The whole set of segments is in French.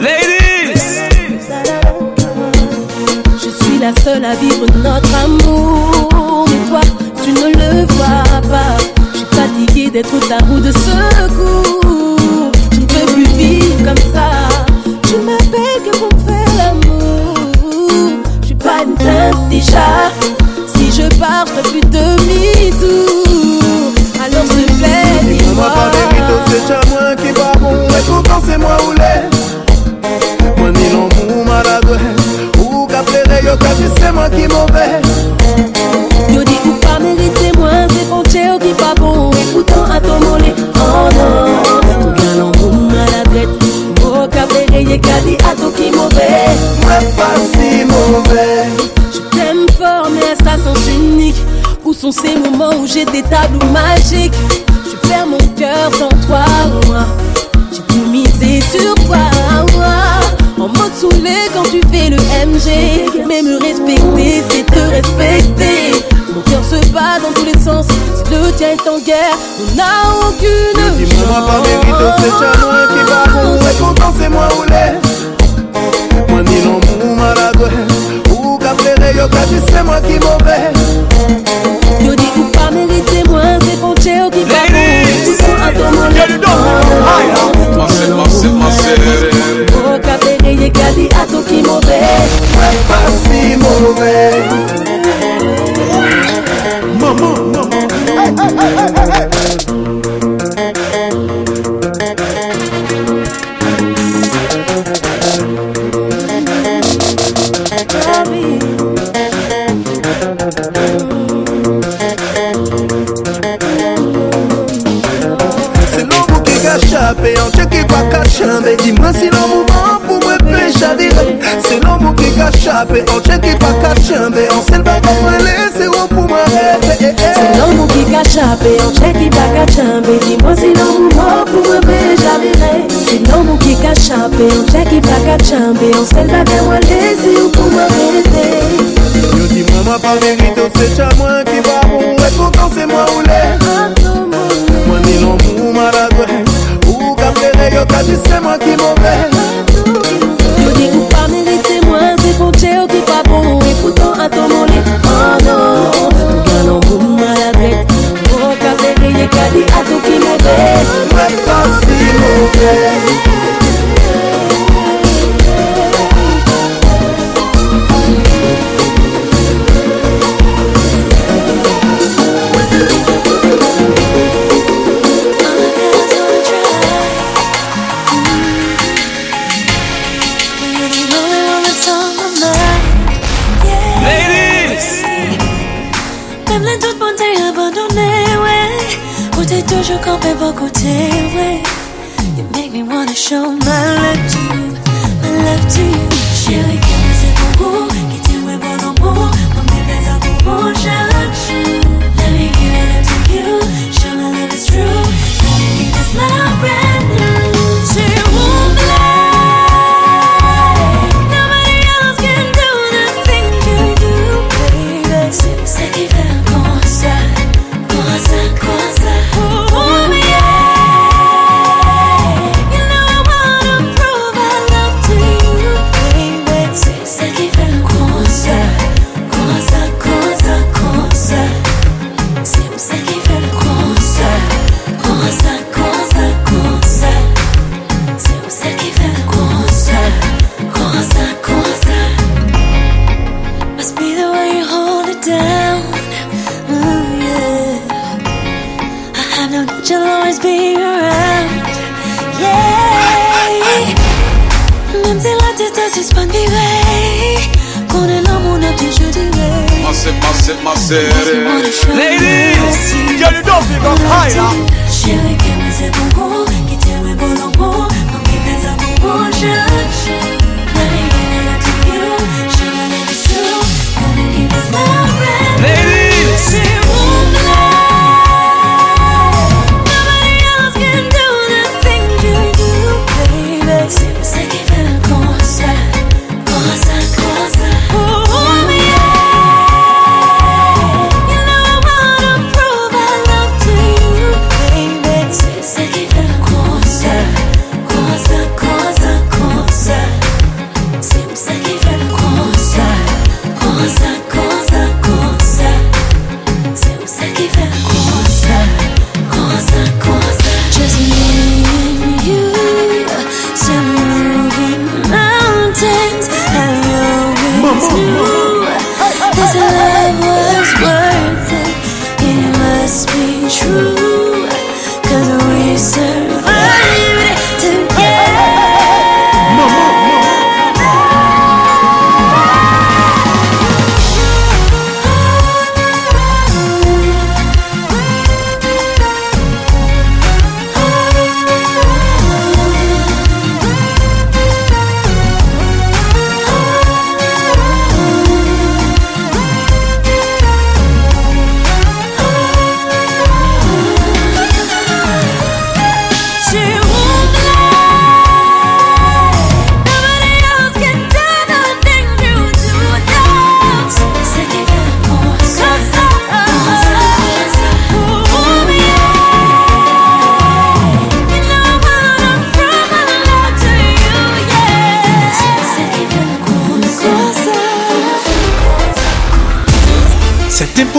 Ladies! Je suis la seule à vivre notre amour. Mais toi, tu ne le vois pas. Je suis fatiguée d'être ta roue de secours. Je ne peux plus vivre comme ça. Tu m'appelles que pour me faire l'amour. Je suis pas une teinte déjà. Si je pars, je plus demi-tour. Sont ces moments où j'ai des tableaux magiques? Je perds mon cœur sans toi, moi. J'ai tout misé sur toi, moi. En mode saoulé quand tu fais le MG. Mais me respecter, c'est te respecter. Mon cœur se bat dans tous les sens. Si le tien est en guerre, on n'a aucune Dis-moi pas mérite, c'est moi qui va bon Et pourtant c'est moi ou Moi ni l'amour maladroit Ou qu'a plairé, yo qu'a dit c'est moi qui mauvais mauvais. Moi pas si mauvais qui a échappé, en Dieu qui va cachamber En scène va pas me laisser ou pour m'arrêter C'est l'amour qui cache on check qui pas cachambe Dis-moi si l'amour mort pour me béjavirer C'est l'amour qui cache on check qui pas cachambe On s'est pas de moi laisser ou pour m'arrêter Yo dis-moi moi pas mérite, c'est à moi qui va bon Et pourtant c'est moi ou l'est Moi ni l'amour maladroit Ou qu'a plairé, yo qu'a dit c'est moi qui mauvais know that you'll always be around. Yeah. 냄새나듯 다시 span me 너무나 Ladies, you don't true. Cause we serve.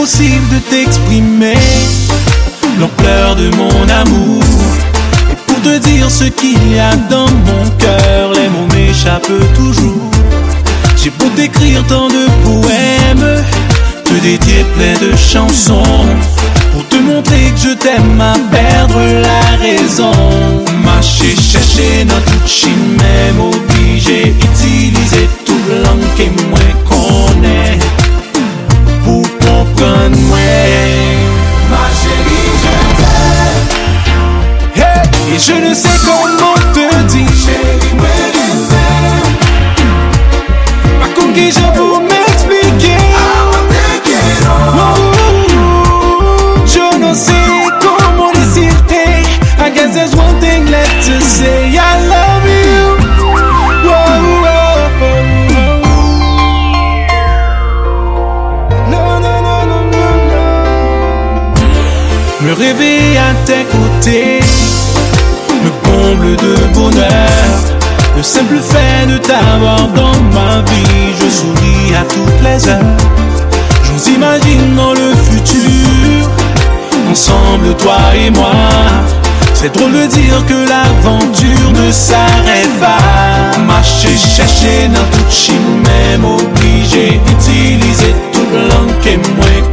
impossible de t'exprimer l'ampleur de mon amour. Et pour te dire ce qu'il y a dans mon cœur, les mots m'échappent toujours. J'ai beau t'écrire tant de poèmes, te dédier plein de chansons, pour te montrer que je t'aime à perdre la raison. Marcher, chercher notre chine que já Le simple fait de t'avoir dans ma vie, je souris à toutes les heures. Je imagine dans le futur, ensemble toi et moi. C'est drôle de dire que l'aventure ne s'arrête pas. Marcher, chercher dans tout chimie, même obligé d'utiliser toute langue et moins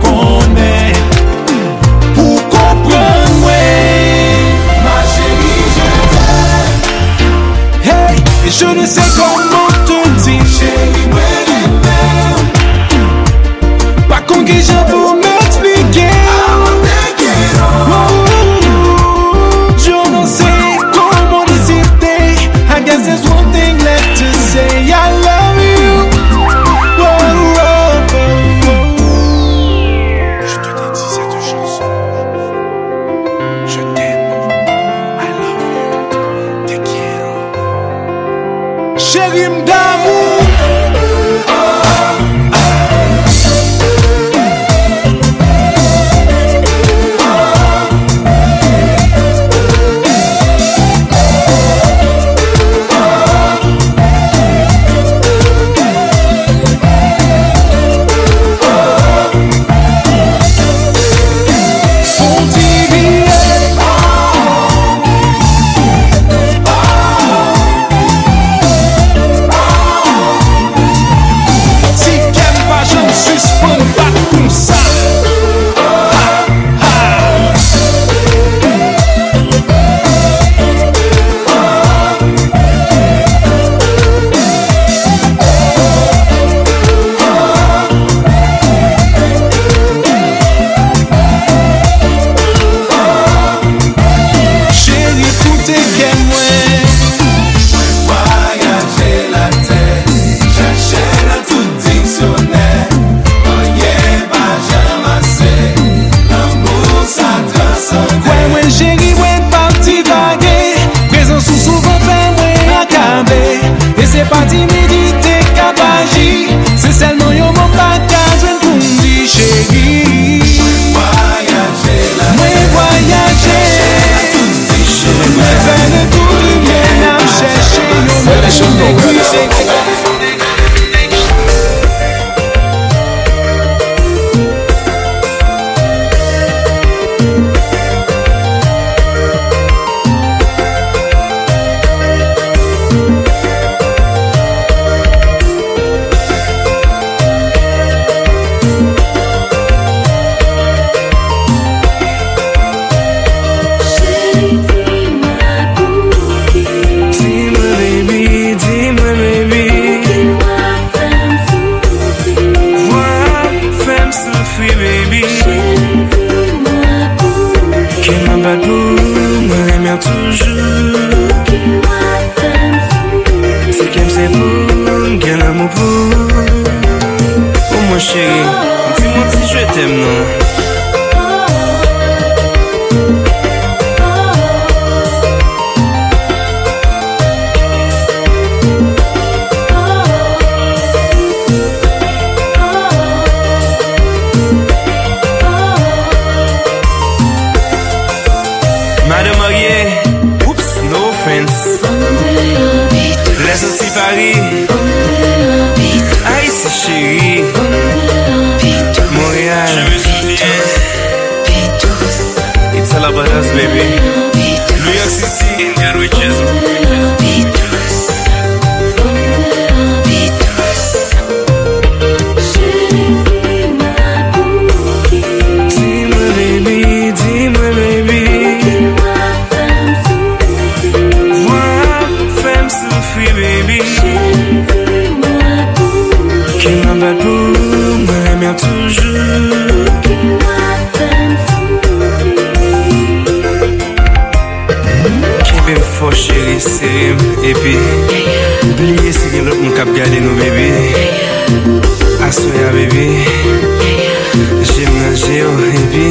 sing. темно Frape m fò chéri, seri m, epi Oubliye se gen lòt m kap gade nou bebi Asoya bebi Jem nan jeyo, epi